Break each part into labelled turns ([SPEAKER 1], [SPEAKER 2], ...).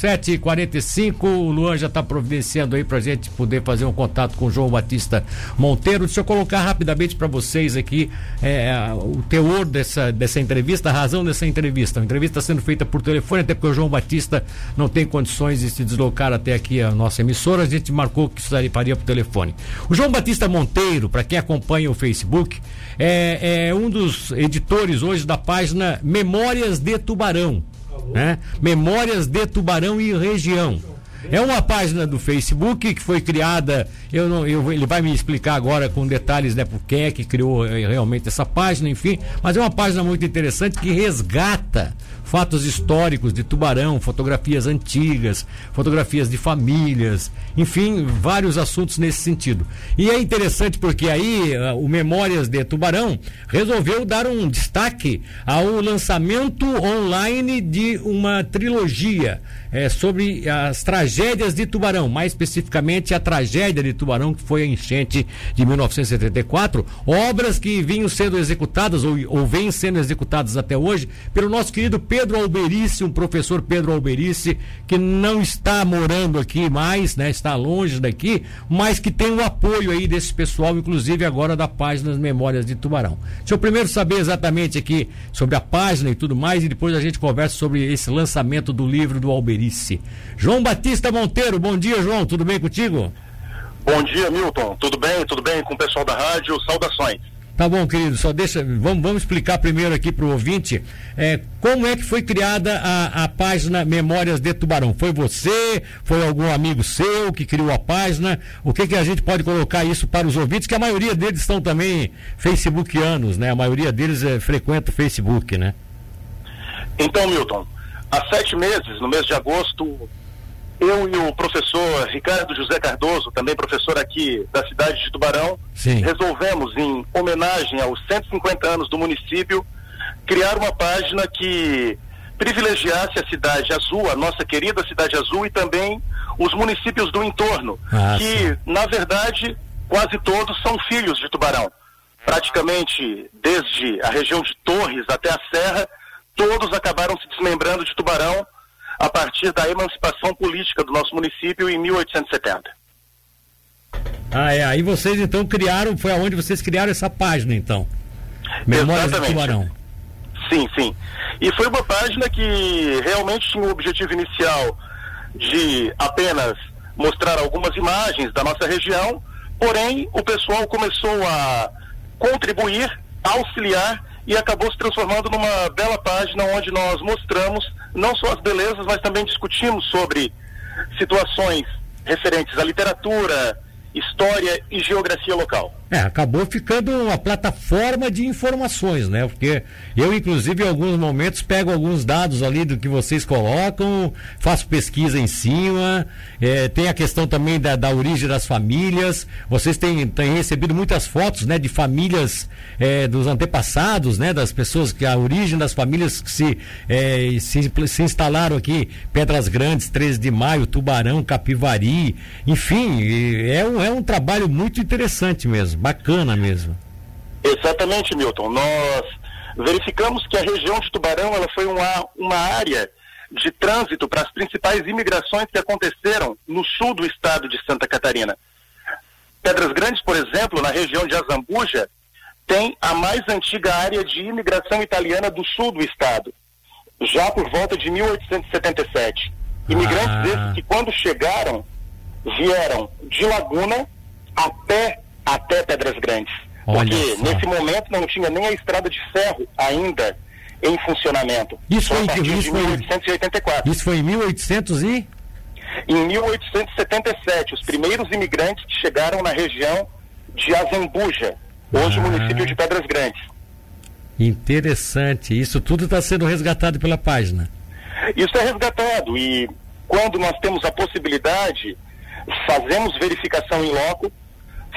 [SPEAKER 1] 7h45, o Luan já está providenciando aí para a gente poder fazer um contato com o João Batista Monteiro. Deixa eu colocar rapidamente para vocês aqui é, o teor dessa, dessa entrevista, a razão dessa entrevista. A entrevista sendo feita por telefone, até porque o João Batista não tem condições de se deslocar até aqui a nossa emissora. A gente marcou que isso faria por telefone. O João Batista Monteiro, para quem acompanha o Facebook, é, é um dos editores hoje da página Memórias de Tubarão. Né? Memórias de Tubarão e região. É uma página do Facebook que foi criada, eu não, eu, ele vai me explicar agora com detalhes, né, por quem é que criou eh, realmente essa página, enfim, mas é uma página muito interessante que resgata fatos históricos de Tubarão, fotografias antigas, fotografias de famílias, enfim, vários assuntos nesse sentido. E é interessante porque aí uh, o Memórias de Tubarão resolveu dar um destaque ao lançamento online de uma trilogia é, sobre as tragédias de Tubarão, mais especificamente a tragédia de Tubarão, que foi a enchente de 1974, obras que vinham sendo executadas ou, ou vêm sendo executadas até hoje pelo nosso querido Pedro Alberice, um professor Pedro Alberice, que não está morando aqui mais, né, está longe daqui, mas que tem o apoio aí desse pessoal, inclusive agora da página Memórias de Tubarão. Deixa eu primeiro saber exatamente aqui sobre a página e tudo mais, e depois a gente conversa sobre esse lançamento do livro do Alberice. João Batista Monteiro, bom dia, João, tudo bem contigo?
[SPEAKER 2] Bom dia, Milton. Tudo bem? Tudo bem com o pessoal da rádio? Saudações.
[SPEAKER 1] Tá bom, querido. Só deixa. Vamos, vamos explicar primeiro aqui para o ouvinte é, como é que foi criada a, a página Memórias de Tubarão. Foi você? Foi algum amigo seu que criou a página? O que, que a gente pode colocar isso para os ouvintes? Que a maioria deles estão também facebookianos, né? A maioria deles é, frequenta o Facebook, né?
[SPEAKER 2] Então, Milton, há sete meses, no mês de agosto, eu e o professor Ricardo José Cardoso, também professor aqui da cidade de Tubarão, Sim. resolvemos, em homenagem aos 150 anos do município, criar uma página que privilegiasse a cidade azul, a nossa querida cidade azul e também os municípios do entorno, ah, que, sim. na verdade, quase todos são filhos de Tubarão. Praticamente desde a região de Torres até a Serra, todos acabaram se desmembrando de Tubarão a partir da emancipação política do nosso município em 1870.
[SPEAKER 1] Ah, é. Aí vocês então criaram, foi aonde vocês criaram essa página, então. Memórias Exatamente. do Tubarão.
[SPEAKER 2] Sim, sim. E foi uma página que realmente tinha o objetivo inicial de apenas mostrar algumas imagens da nossa região, porém o pessoal começou a contribuir, auxiliar e acabou se transformando numa bela página onde nós mostramos não só as belezas, mas também discutimos sobre situações referentes à literatura, história e geografia local.
[SPEAKER 1] É, acabou ficando uma plataforma de informações, né? Porque eu, inclusive, em alguns momentos pego alguns dados ali do que vocês colocam, faço pesquisa em cima, é, tem a questão também da, da origem das famílias. Vocês têm, têm recebido muitas fotos, né, de famílias é, dos antepassados, né, das pessoas que a origem das famílias que se, é, se, se instalaram aqui, Pedras Grandes, 13 de Maio, Tubarão, Capivari, enfim, é um, é um trabalho muito interessante mesmo bacana mesmo.
[SPEAKER 2] Exatamente, Milton. Nós verificamos que a região de Tubarão ela foi uma, uma área de trânsito para as principais imigrações que aconteceram no sul do estado de Santa Catarina. Pedras Grandes, por exemplo, na região de Azambuja, tem a mais antiga área de imigração italiana do sul do estado, já por volta de 1877. Imigrantes ah. esses que, quando chegaram, vieram de Laguna até até Pedras Grandes. Olha porque só. nesse momento não tinha nem a estrada de ferro ainda em funcionamento.
[SPEAKER 1] Isso foi em
[SPEAKER 2] isso 1884.
[SPEAKER 1] Isso foi em 1800 e
[SPEAKER 2] em 1877, os primeiros imigrantes que chegaram na região de Azambuja, hoje ah. município de Pedras Grandes.
[SPEAKER 1] Interessante. Isso tudo está sendo resgatado pela página.
[SPEAKER 2] Isso é resgatado e quando nós temos a possibilidade, fazemos verificação em loco,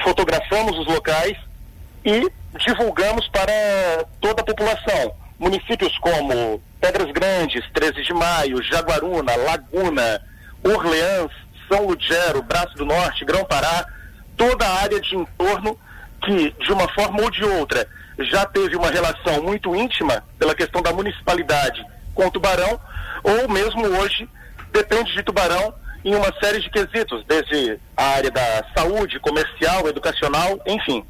[SPEAKER 2] fotografamos os locais e divulgamos para toda a população. Municípios como Pedras Grandes, 13 de Maio, Jaguaruna, Laguna, Orleans, São Ludgero, Braço do Norte, Grão-Pará, toda a área de entorno que, de uma forma ou de outra, já teve uma relação muito íntima pela questão da municipalidade com o Tubarão, ou mesmo hoje depende de Tubarão em uma série de quesitos, desde a área da saúde, comercial, educacional, enfim.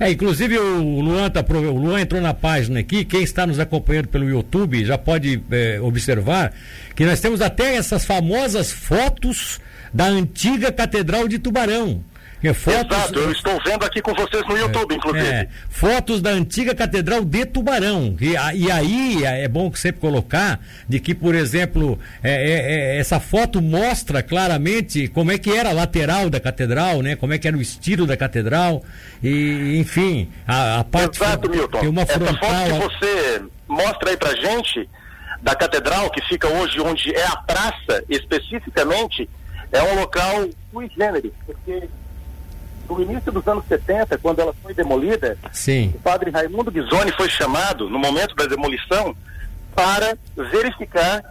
[SPEAKER 1] É, inclusive o Luan, tá, o Luan entrou na página aqui, quem está nos acompanhando pelo YouTube já pode é, observar que nós temos até essas famosas fotos da antiga Catedral de Tubarão.
[SPEAKER 2] É, fotos, Exato, eu estou vendo aqui com vocês no YouTube, é, inclusive. É,
[SPEAKER 1] fotos da antiga Catedral de Tubarão. E, e aí é, bom sempre colocar de que, por exemplo, é, é, é, essa foto mostra claramente como é que era a lateral da catedral, né? Como é que era o estilo da catedral. E, enfim, a, a parte.
[SPEAKER 2] Exato, Milton. Tem uma frontal. Essa foto que você mostra aí pra gente da catedral, que fica hoje onde é a praça especificamente, é um local sui generis, porque no início dos anos 70, quando ela foi demolida,
[SPEAKER 1] Sim.
[SPEAKER 2] o padre Raimundo Ghisoni foi chamado, no momento da demolição, para verificar.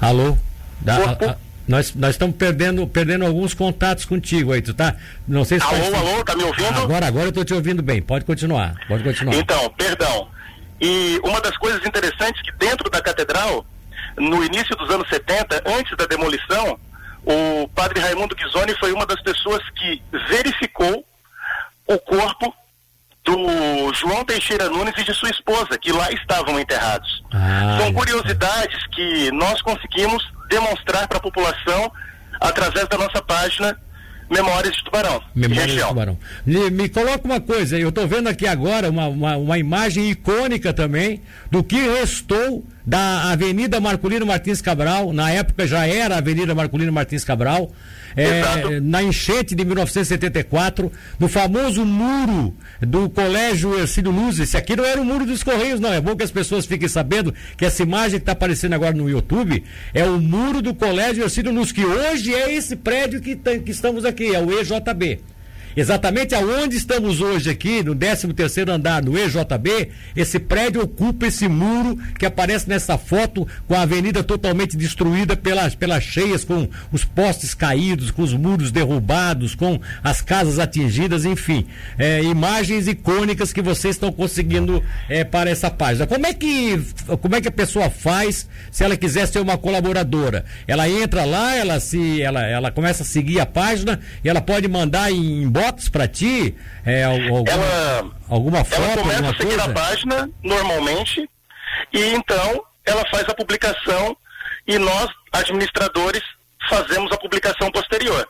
[SPEAKER 1] Alô? Da, a, a, nós, nós estamos perdendo, perdendo alguns contatos contigo aí, tu tá? Não sei se
[SPEAKER 2] Alô, alô, tá me ouvindo?
[SPEAKER 1] Agora, agora eu estou te ouvindo bem. Pode continuar, pode continuar.
[SPEAKER 2] Então, perdão. E uma das coisas interessantes que dentro da catedral, no início dos anos 70, antes da demolição, o padre Raimundo Ghisoni foi uma das pessoas que verificou o corpo do João Teixeira Nunes e de sua esposa, que lá estavam enterrados. Ah, São curiosidades que nós conseguimos demonstrar para a população através da nossa página Memórias de Tubarão.
[SPEAKER 1] Memórias de Tubarão. Me, me, coloca uma coisa, eu estou vendo aqui agora uma, uma, uma, imagem icônica também do que restou da Avenida Marculino Martins Cabral, na época já era Avenida Marculino Martins Cabral, é, na enchente de 1974, no famoso muro do Colégio Ercílio Luz. Esse aqui não era o muro dos Correios, não. É bom que as pessoas fiquem sabendo que essa imagem que está aparecendo agora no YouTube é o muro do Colégio Ercílio Luz, que hoje é esse prédio que, que estamos aqui, é o EJB. Exatamente aonde estamos hoje aqui, no 13 terceiro andar do EJB, esse prédio ocupa esse muro que aparece nessa foto com a avenida totalmente destruída pelas, pelas cheias, com os postes caídos, com os muros derrubados, com as casas atingidas, enfim. É, imagens icônicas que vocês estão conseguindo é, para essa página. Como é que como é que a pessoa faz se ela quiser ser uma colaboradora? Ela entra lá, ela se ela, ela começa a seguir a página e ela pode mandar em fotos para ti? É, alguma, ela, alguma foto? Ela
[SPEAKER 2] começa
[SPEAKER 1] alguma
[SPEAKER 2] a seguir
[SPEAKER 1] coisa?
[SPEAKER 2] a página normalmente e então ela faz a publicação e nós, administradores, fazemos a publicação posterior.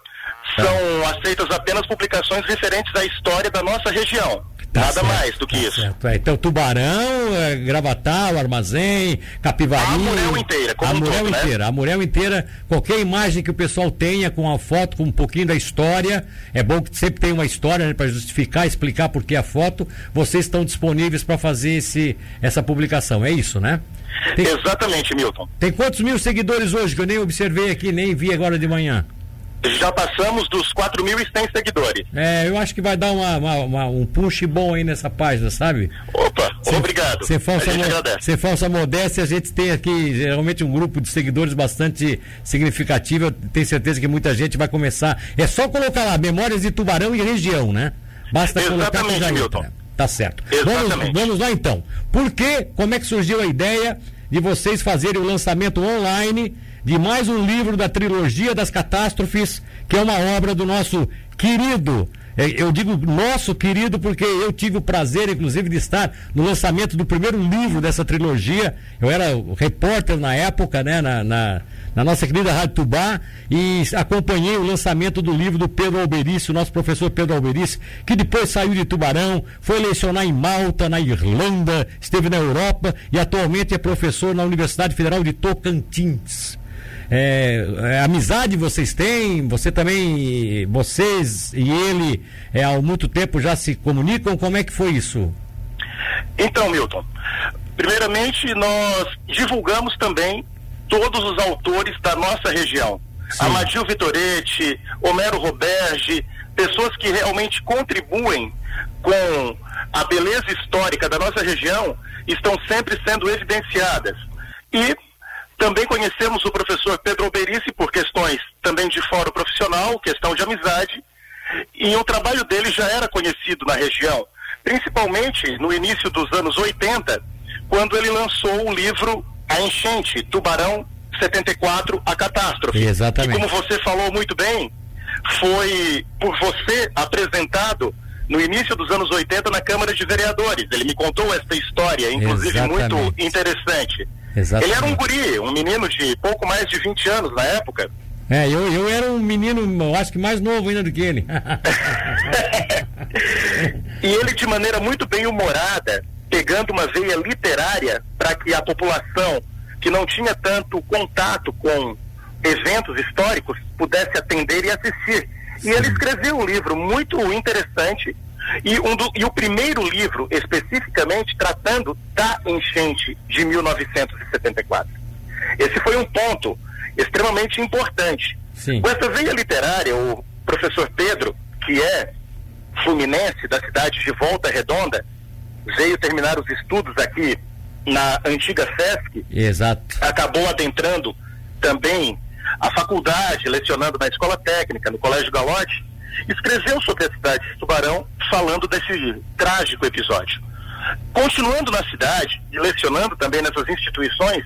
[SPEAKER 2] Tá. São aceitas apenas publicações referentes à história da nossa região. Tá Nada certo, mais do que tá isso.
[SPEAKER 1] Certo. É, então, Tubarão, é, Gravatal, Armazém, Capivari. A
[SPEAKER 2] Murel inteira, como
[SPEAKER 1] A Murel
[SPEAKER 2] todo,
[SPEAKER 1] inteira,
[SPEAKER 2] né?
[SPEAKER 1] a Murel inteira, qualquer imagem que o pessoal tenha com a foto, com um pouquinho da história, é bom que sempre tem uma história né, para justificar, explicar por que a foto, vocês estão disponíveis para fazer esse, essa publicação, é isso, né?
[SPEAKER 2] Tem, Exatamente, Milton.
[SPEAKER 1] Tem quantos mil seguidores hoje que eu nem observei aqui, nem vi agora de manhã?
[SPEAKER 2] Já passamos dos 4.100 seguidores.
[SPEAKER 1] É, eu acho que vai dar uma, uma, uma, um push bom aí nessa página, sabe?
[SPEAKER 2] Opa, cê, obrigado.
[SPEAKER 1] Sem falsa, mo falsa modéstia, a gente tem aqui geralmente um grupo de seguidores bastante significativo. Eu tenho certeza que muita gente vai começar. É só colocar lá, Memórias de Tubarão e região, né? Basta
[SPEAKER 2] Exatamente,
[SPEAKER 1] colocar
[SPEAKER 2] que já Milton.
[SPEAKER 1] entra. Tá certo.
[SPEAKER 2] Exatamente.
[SPEAKER 1] Vamos, vamos lá então. Por que, como é que surgiu a ideia de vocês fazerem o lançamento online de mais um livro da trilogia das catástrofes, que é uma obra do nosso querido é, eu digo nosso querido porque eu tive o prazer, inclusive, de estar no lançamento do primeiro livro dessa trilogia. Eu era repórter na época, né, na, na, na nossa querida Rádio Tubá, e acompanhei o lançamento do livro do Pedro Alberice, o nosso professor Pedro Alberice, que depois saiu de Tubarão, foi lecionar em Malta, na Irlanda, esteve na Europa e atualmente é professor na Universidade Federal de Tocantins. É, é, amizade vocês têm? Você também, vocês e ele, é, há muito tempo já se comunicam? Como é que foi isso?
[SPEAKER 2] Então, Milton, primeiramente nós divulgamos também todos os autores da nossa região. Sim. Amadil Vitoretti, Homero Roberge, pessoas que realmente contribuem com a beleza histórica da nossa região, estão sempre sendo evidenciadas. E também conhecemos o professor Pedro Alberice por questões também de fórum profissional, questão de amizade, e o trabalho dele já era conhecido na região, principalmente no início dos anos 80, quando ele lançou o livro A Enchente, Tubarão 74, a catástrofe.
[SPEAKER 1] Exatamente.
[SPEAKER 2] E como você falou muito bem, foi por você apresentado no início dos anos 80 na Câmara de Vereadores. Ele me contou essa história, inclusive Exatamente. muito interessante. Exatamente. Ele era um guri, um menino de pouco mais de 20 anos na época.
[SPEAKER 1] É, eu, eu era um menino, eu acho que mais novo ainda do que ele.
[SPEAKER 2] e ele, de maneira muito bem humorada, pegando uma veia literária para que a população que não tinha tanto contato com eventos históricos pudesse atender e assistir. E ele escreveu um livro muito interessante e, um do, e o primeiro livro, especificamente, tratando da enchente de 1974. Esse foi um ponto extremamente importante. Sim. Com essa veia literária, o professor Pedro, que é fluminense da cidade de Volta Redonda, veio terminar os estudos aqui na antiga FESC.
[SPEAKER 1] Exato.
[SPEAKER 2] Acabou adentrando também a faculdade, lecionando na escola técnica, no Colégio Galote, escreveu sobre a cidade de Tubarão, falando desse trágico episódio. Continuando na cidade e lecionando também nessas instituições,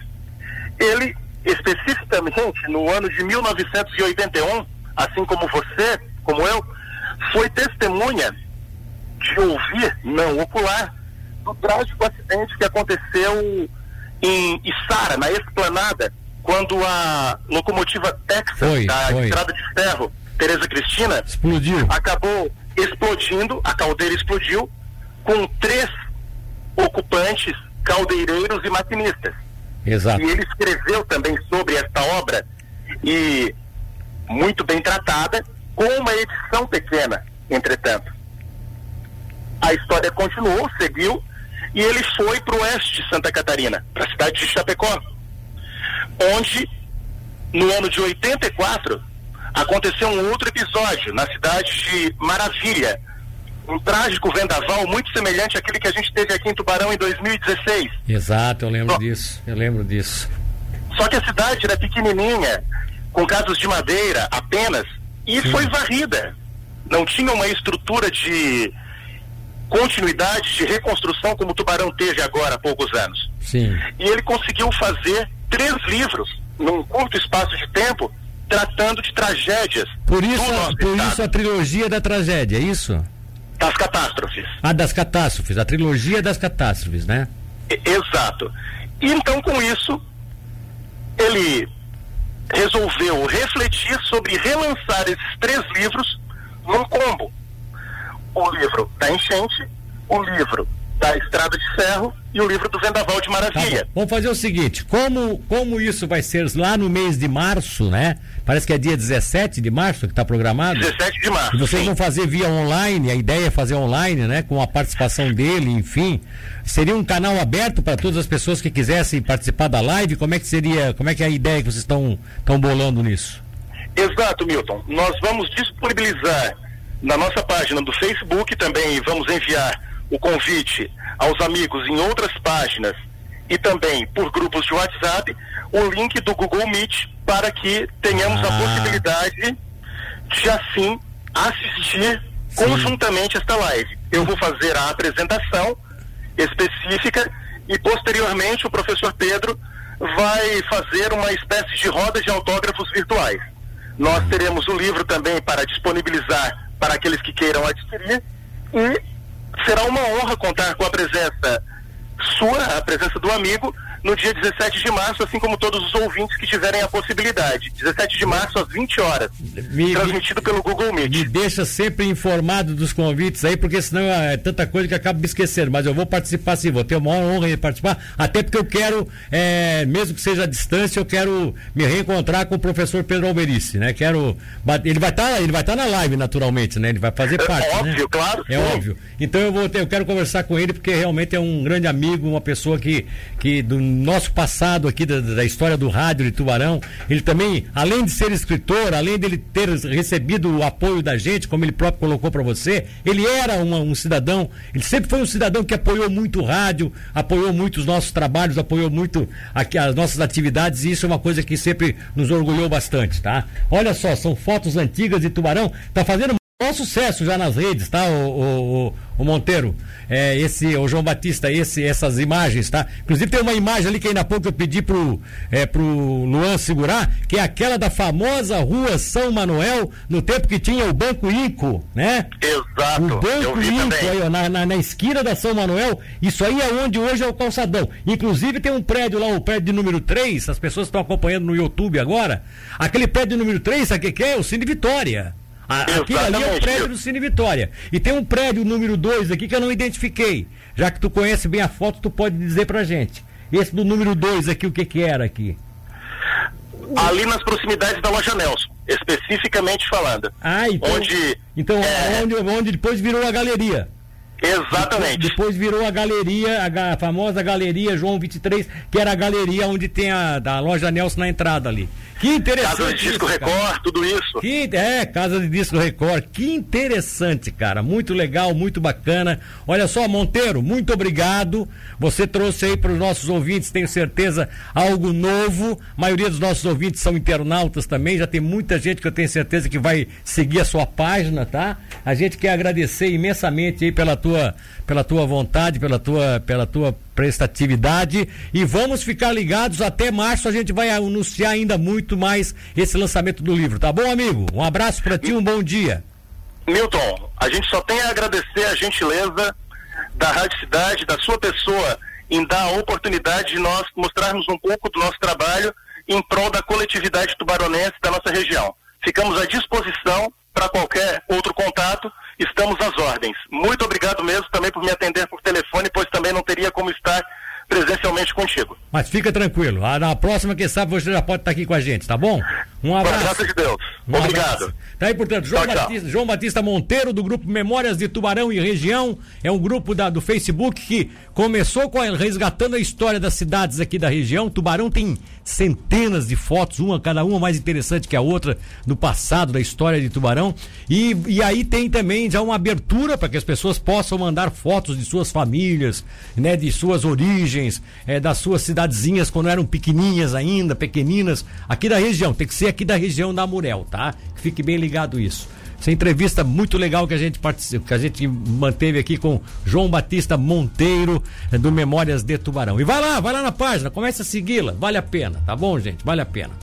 [SPEAKER 2] ele especificamente no ano de 1981, assim como você, como eu, foi testemunha de ouvir, não ocular, do trágico acidente que aconteceu em Içara, na esplanada, quando a locomotiva Texas foi, da foi. estrada de ferro Tereza Cristina
[SPEAKER 1] explodiu.
[SPEAKER 2] acabou explodindo, a caldeira explodiu com três ocupantes, caldeireiros e maquinistas.
[SPEAKER 1] Exato.
[SPEAKER 2] E ele escreveu também sobre esta obra e muito bem tratada, com uma edição pequena, entretanto. A história continuou, seguiu, e ele foi para o oeste de Santa Catarina, para a cidade de Chapecó, onde, no ano de 84, aconteceu um outro episódio na cidade de Maravilha, um trágico vendaval muito semelhante àquele que a gente teve aqui em Tubarão em 2016.
[SPEAKER 1] Exato, eu lembro Só, disso, eu lembro disso.
[SPEAKER 2] Só que a cidade era pequenininha, com casas de madeira apenas, e Sim. foi varrida. Não tinha uma estrutura de continuidade de reconstrução como o Tubarão teve agora há poucos anos.
[SPEAKER 1] Sim.
[SPEAKER 2] E ele conseguiu fazer três livros num curto espaço de tempo tratando de tragédias.
[SPEAKER 1] Por isso, por isso a trilogia da tragédia, é isso?
[SPEAKER 2] Das catástrofes.
[SPEAKER 1] Ah, das catástrofes, a trilogia das catástrofes, né?
[SPEAKER 2] Exato. Então com isso ele resolveu refletir sobre relançar esses três livros num combo o livro da enchente, o livro da Estrada de Ferro e o livro do Vendaval de Maravilha.
[SPEAKER 1] Tá Vamos fazer o seguinte, como, como isso vai ser lá no mês de março, né? Parece que é dia 17 de março que está programado.
[SPEAKER 2] 17 de março.
[SPEAKER 1] E vocês sim. vão fazer via online, a ideia é fazer online, né? Com a participação dele, enfim. Seria um canal aberto para todas as pessoas que quisessem participar da live? Como é que seria, como é que é a ideia que vocês estão bolando nisso?
[SPEAKER 2] Exato, Milton. Nós vamos disponibilizar na nossa página do Facebook também vamos enviar o convite aos amigos em outras páginas e também por grupos de WhatsApp o link do Google Meet para que tenhamos ah. a possibilidade de assim assistir Sim. conjuntamente esta live. Eu vou fazer a apresentação específica e posteriormente o professor Pedro vai fazer uma espécie de roda de autógrafos virtuais. Nós teremos o livro também para disponibilizar para aqueles que queiram adquirir e será uma honra contar com a presença sua, a presença do amigo, no dia 17 de março, assim como todos os ouvintes que tiverem a possibilidade. 17 de março às 20 horas. Me, transmitido me, pelo Google Meet.
[SPEAKER 1] Me deixa sempre informado dos convites aí, porque senão é tanta coisa que acaba me esquecendo. Mas eu vou participar sim, vou ter uma honra de participar, até porque eu quero, é, mesmo que seja à distância, eu quero me reencontrar com o professor Pedro Alberice, né? Quero. Ele vai estar, tá, ele vai estar tá na live, naturalmente, né? Ele vai fazer é parte.
[SPEAKER 2] É óbvio,
[SPEAKER 1] né?
[SPEAKER 2] claro.
[SPEAKER 1] É sim. óbvio. Então eu vou ter, eu quero conversar com ele, porque realmente é um grande amigo, uma pessoa que, que do nosso passado aqui da, da, história do rádio de Tubarão, ele também, além de ser escritor, além dele ter recebido o apoio da gente, como ele próprio colocou para você, ele era uma, um cidadão, ele sempre foi um cidadão que apoiou muito o rádio, apoiou muito os nossos trabalhos, apoiou muito aqui, as nossas atividades, e isso é uma coisa que sempre nos orgulhou bastante, tá? Olha só, são fotos antigas de Tubarão, tá fazendo É sucesso já nas redes, tá, o, o, o, o Monteiro? É, esse, o João Batista, esse, essas imagens, tá? Inclusive tem uma imagem ali que ainda há pouco eu pedi pro, é, pro Luan segurar, que é aquela da famosa rua São Manuel, no tempo que tinha o Banco Inco, né?
[SPEAKER 2] Exato.
[SPEAKER 1] O Banco Inco, aí, ó, na, na, na, esquina da São Manuel, isso aí é onde hoje é o calçadão. Inclusive tem um prédio lá, o prédio de número 3, as pessoas estão acompanhando no YouTube agora. Aquele prédio número 3, sabe o que é? O Cine Vitória. Aquilo ali é o prédio do Cine Vitória. E tem um prédio número 2 aqui que eu não identifiquei. Já que tu conhece bem a foto, tu pode dizer pra gente. Esse do número 2 aqui, o que que era aqui?
[SPEAKER 2] Ali nas proximidades da loja Nelson, especificamente falando.
[SPEAKER 1] Ah, então. Onde, então, é... onde, onde depois virou a galeria.
[SPEAKER 2] Exatamente.
[SPEAKER 1] Depois, depois, virou a galeria, a, a, famosa galeria João 23, que era a galeria onde tem a da loja Nelson na entrada ali. Que interessante.
[SPEAKER 2] Casa de Disco isso, Record, tudo isso.
[SPEAKER 1] Que, é, Casa de Disco Record. Que interessante, cara. Muito legal, muito bacana. Olha só, Monteiro, muito obrigado. Você trouxe aí para os nossos ouvintes, tenho certeza, algo novo. A maioria dos nossos ouvintes são internautas também. Já tem muita gente que eu tenho certeza que vai seguir a sua página, tá? A gente quer agradecer imensamente aí pela tua, pela tua vontade, pela tua, pela tua prestatividade e vamos ficar ligados até março a gente vai anunciar ainda muito mais esse lançamento do livro, tá bom amigo? Um abraço para ti, um bom dia.
[SPEAKER 2] Milton, a gente só tem a agradecer a gentileza da Rádio Cidade, da sua pessoa em dar a oportunidade de nós mostrarmos um pouco do nosso trabalho em prol da coletividade tubaronense da nossa região. Ficamos à disposição para qualquer outro contato estamos às ordens. Muito obrigado mesmo também por me atender por telefone, pois também não teria como estar presencialmente contigo.
[SPEAKER 1] Mas fica tranquilo, ah, na próxima, quem sabe, você já pode estar aqui com a gente, tá bom?
[SPEAKER 2] Um abraço. de Deus. Um Obrigado. Abraço.
[SPEAKER 1] Tá aí, portanto, João, tchau, Batista, tchau. João Batista Monteiro, do grupo Memórias de Tubarão e Região, é um grupo da, do Facebook que começou com a, resgatando a história das cidades aqui da região. Tubarão tem centenas de fotos, uma cada uma mais interessante que a outra, do passado, da história de Tubarão. E, e aí tem também já uma abertura para que as pessoas possam mandar fotos de suas famílias, né, de suas origens, é, das suas cidadezinhas quando eram pequenininhas ainda, pequeninas, aqui da região. Tem que ser aqui da região da Murel, tá? Fique bem ligado isso. Essa entrevista muito legal que a gente que a gente manteve aqui com João Batista Monteiro do Memórias de Tubarão. E vai lá, vai lá na página, comece a segui-la, vale a pena, tá bom, gente? Vale a pena.